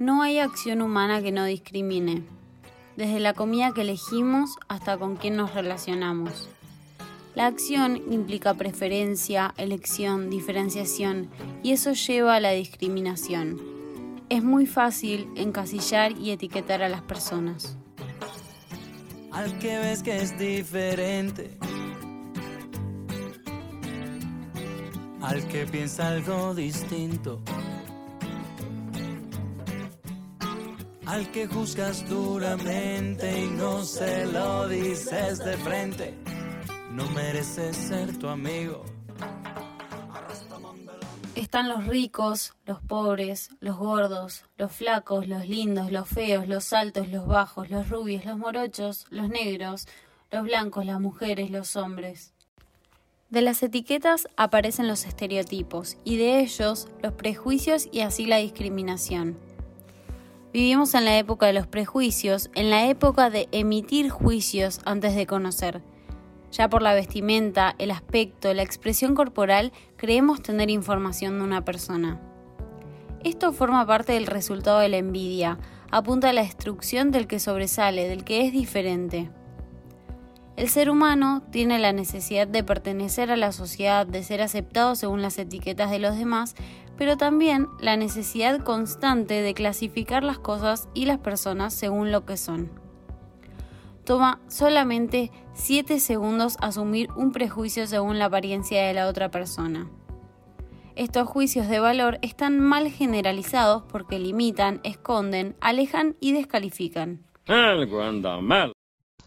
No hay acción humana que no discrimine, desde la comida que elegimos hasta con quién nos relacionamos. La acción implica preferencia, elección, diferenciación y eso lleva a la discriminación. Es muy fácil encasillar y etiquetar a las personas. Al que ves que es diferente. Al que piensa algo distinto. Al que juzgas duramente y no se lo dices de frente, no mereces ser tu amigo. Están los ricos, los pobres, los gordos, los flacos, los lindos, los feos, los altos, los bajos, los rubios, los morochos, los negros, los blancos, las mujeres, los hombres. De las etiquetas aparecen los estereotipos y de ellos los prejuicios y así la discriminación. Vivimos en la época de los prejuicios, en la época de emitir juicios antes de conocer. Ya por la vestimenta, el aspecto, la expresión corporal, creemos tener información de una persona. Esto forma parte del resultado de la envidia, apunta a la destrucción del que sobresale, del que es diferente. El ser humano tiene la necesidad de pertenecer a la sociedad, de ser aceptado según las etiquetas de los demás, pero también la necesidad constante de clasificar las cosas y las personas según lo que son. Toma solamente 7 segundos asumir un prejuicio según la apariencia de la otra persona. Estos juicios de valor están mal generalizados porque limitan, esconden, alejan y descalifican.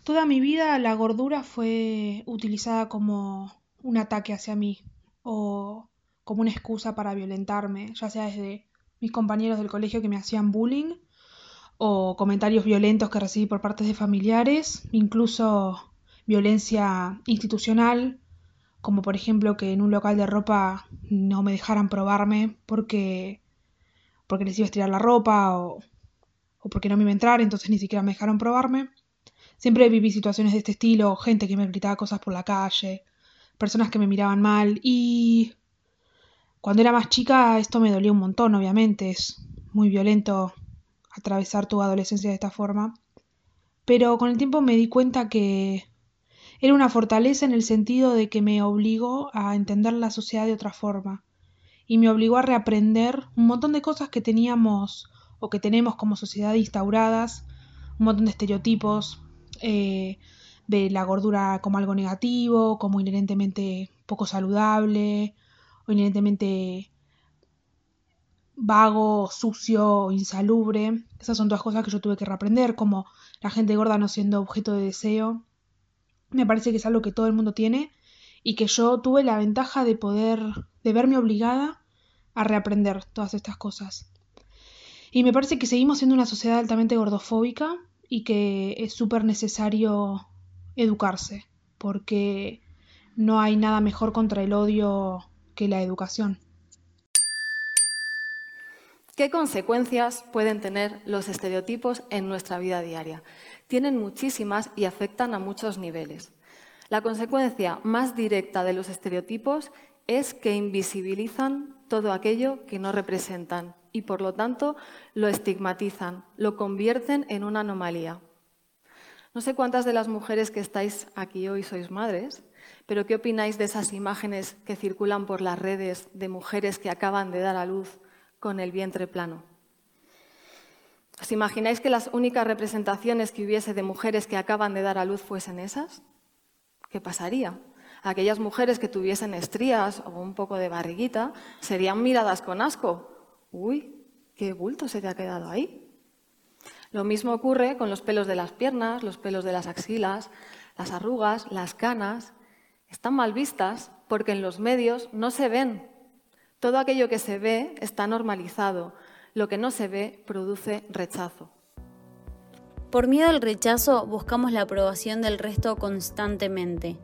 Toda mi vida la gordura fue utilizada como un ataque hacia mí o como una excusa para violentarme, ya sea desde mis compañeros del colegio que me hacían bullying o comentarios violentos que recibí por parte de familiares, incluso violencia institucional, como por ejemplo que en un local de ropa no me dejaran probarme porque porque les iba a estirar la ropa o, o porque no me iba a entrar, entonces ni siquiera me dejaron probarme. Siempre viví situaciones de este estilo, gente que me gritaba cosas por la calle, personas que me miraban mal y cuando era más chica esto me dolía un montón, obviamente, es muy violento atravesar tu adolescencia de esta forma, pero con el tiempo me di cuenta que era una fortaleza en el sentido de que me obligó a entender la sociedad de otra forma. Y me obligó a reaprender un montón de cosas que teníamos o que tenemos como sociedad instauradas, un montón de estereotipos, eh, de la gordura como algo negativo, como inherentemente poco saludable o inherentemente vago, sucio, insalubre. Esas son todas cosas que yo tuve que reaprender, como la gente gorda no siendo objeto de deseo. Me parece que es algo que todo el mundo tiene y que yo tuve la ventaja de poder, de verme obligada a reaprender todas estas cosas. Y me parece que seguimos siendo una sociedad altamente gordofóbica y que es súper necesario educarse, porque no hay nada mejor contra el odio que la educación. ¿Qué consecuencias pueden tener los estereotipos en nuestra vida diaria? Tienen muchísimas y afectan a muchos niveles. La consecuencia más directa de los estereotipos es que invisibilizan todo aquello que no representan y por lo tanto lo estigmatizan, lo convierten en una anomalía. No sé cuántas de las mujeres que estáis aquí hoy sois madres, pero ¿qué opináis de esas imágenes que circulan por las redes de mujeres que acaban de dar a luz con el vientre plano? ¿Os imagináis que las únicas representaciones que hubiese de mujeres que acaban de dar a luz fuesen esas? ¿Qué pasaría? Aquellas mujeres que tuviesen estrías o un poco de barriguita serían miradas con asco, uy, qué bulto se te ha quedado ahí. Lo mismo ocurre con los pelos de las piernas, los pelos de las axilas, las arrugas, las canas. Están mal vistas porque en los medios no se ven. Todo aquello que se ve está normalizado. Lo que no se ve produce rechazo. Por miedo al rechazo buscamos la aprobación del resto constantemente.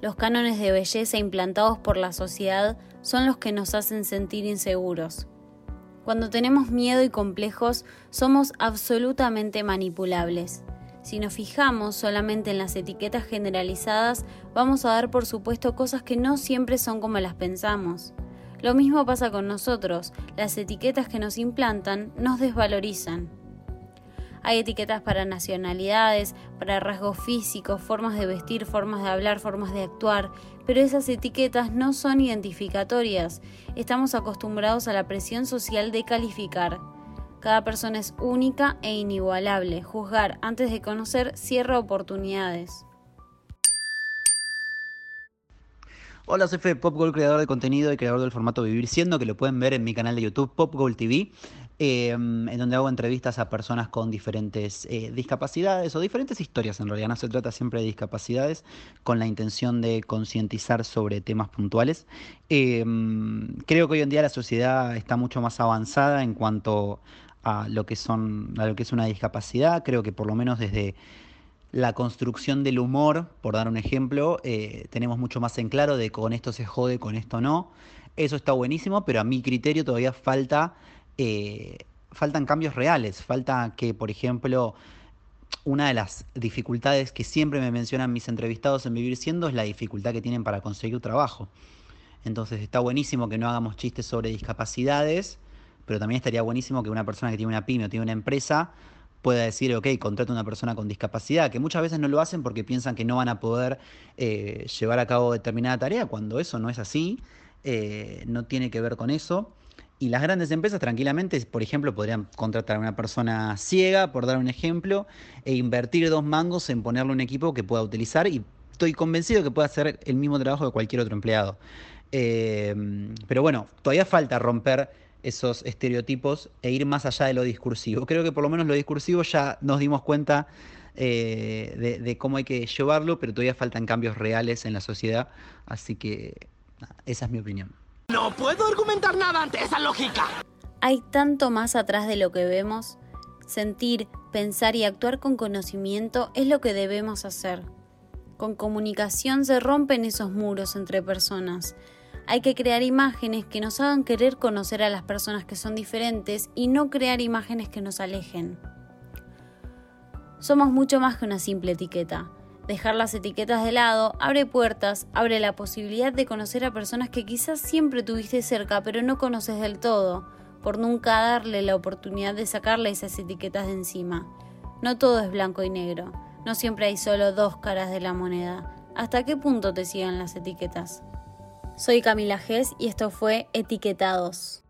Los cánones de belleza implantados por la sociedad son los que nos hacen sentir inseguros. Cuando tenemos miedo y complejos, somos absolutamente manipulables. Si nos fijamos solamente en las etiquetas generalizadas, vamos a dar por supuesto cosas que no siempre son como las pensamos. Lo mismo pasa con nosotros, las etiquetas que nos implantan nos desvalorizan. Hay etiquetas para nacionalidades, para rasgos físicos, formas de vestir, formas de hablar, formas de actuar, pero esas etiquetas no son identificatorias. Estamos acostumbrados a la presión social de calificar. Cada persona es única e inigualable. Juzgar antes de conocer cierra oportunidades. Hola, soy Fede Popgold, creador de contenido y creador del formato Vivir Siendo, que lo pueden ver en mi canal de YouTube Popgold TV, em, en donde hago entrevistas a personas con diferentes eh, discapacidades o diferentes historias en realidad. No se trata siempre de discapacidades, con la intención de concientizar sobre temas puntuales. Em, creo que hoy en día la sociedad está mucho más avanzada en cuanto a lo que son, a lo que es una discapacidad. Creo que por lo menos desde la construcción del humor, por dar un ejemplo, eh, tenemos mucho más en claro de con esto se jode, con esto no. Eso está buenísimo, pero a mi criterio todavía falta, eh, faltan cambios reales. Falta que, por ejemplo, una de las dificultades que siempre me mencionan mis entrevistados en Vivir Siendo es la dificultad que tienen para conseguir trabajo. Entonces está buenísimo que no hagamos chistes sobre discapacidades, pero también estaría buenísimo que una persona que tiene una pyme o tiene una empresa pueda decir, ok, contrato a una persona con discapacidad, que muchas veces no lo hacen porque piensan que no van a poder eh, llevar a cabo determinada tarea, cuando eso no es así, eh, no tiene que ver con eso. Y las grandes empresas tranquilamente, por ejemplo, podrían contratar a una persona ciega, por dar un ejemplo, e invertir dos mangos en ponerle un equipo que pueda utilizar y estoy convencido que pueda hacer el mismo trabajo de cualquier otro empleado. Eh, pero bueno, todavía falta romper esos estereotipos e ir más allá de lo discursivo. Creo que por lo menos lo discursivo ya nos dimos cuenta eh, de, cómo hay que llevarlo, pero todavía faltan cambios reales en la sociedad, así que esa es mi opinión. No puedo argumentar nada ante esa lógica. Hay tanto más atrás de lo que vemos. Sentir, pensar y actuar con conocimiento es lo que debemos hacer. Con comunicación se rompen esos muros entre personas hay que crear imágenes que nos hagan querer conocer a las personas que son diferentes y no crear imágenes que nos alejen. Somos mucho más que una simple etiqueta. Dejar las etiquetas de lado abre puertas, abre la posibilidad de conocer a personas que quizás siempre tuviste cerca pero no conoces del todo, por nunca darle la oportunidad de sacarle esas etiquetas de encima. No todo es blanco y negro, no siempre hay solo dos caras de la moneda. ¿Hasta qué punto te siguen las etiquetas? Soy Camila Gess y esto fue Etiquetados.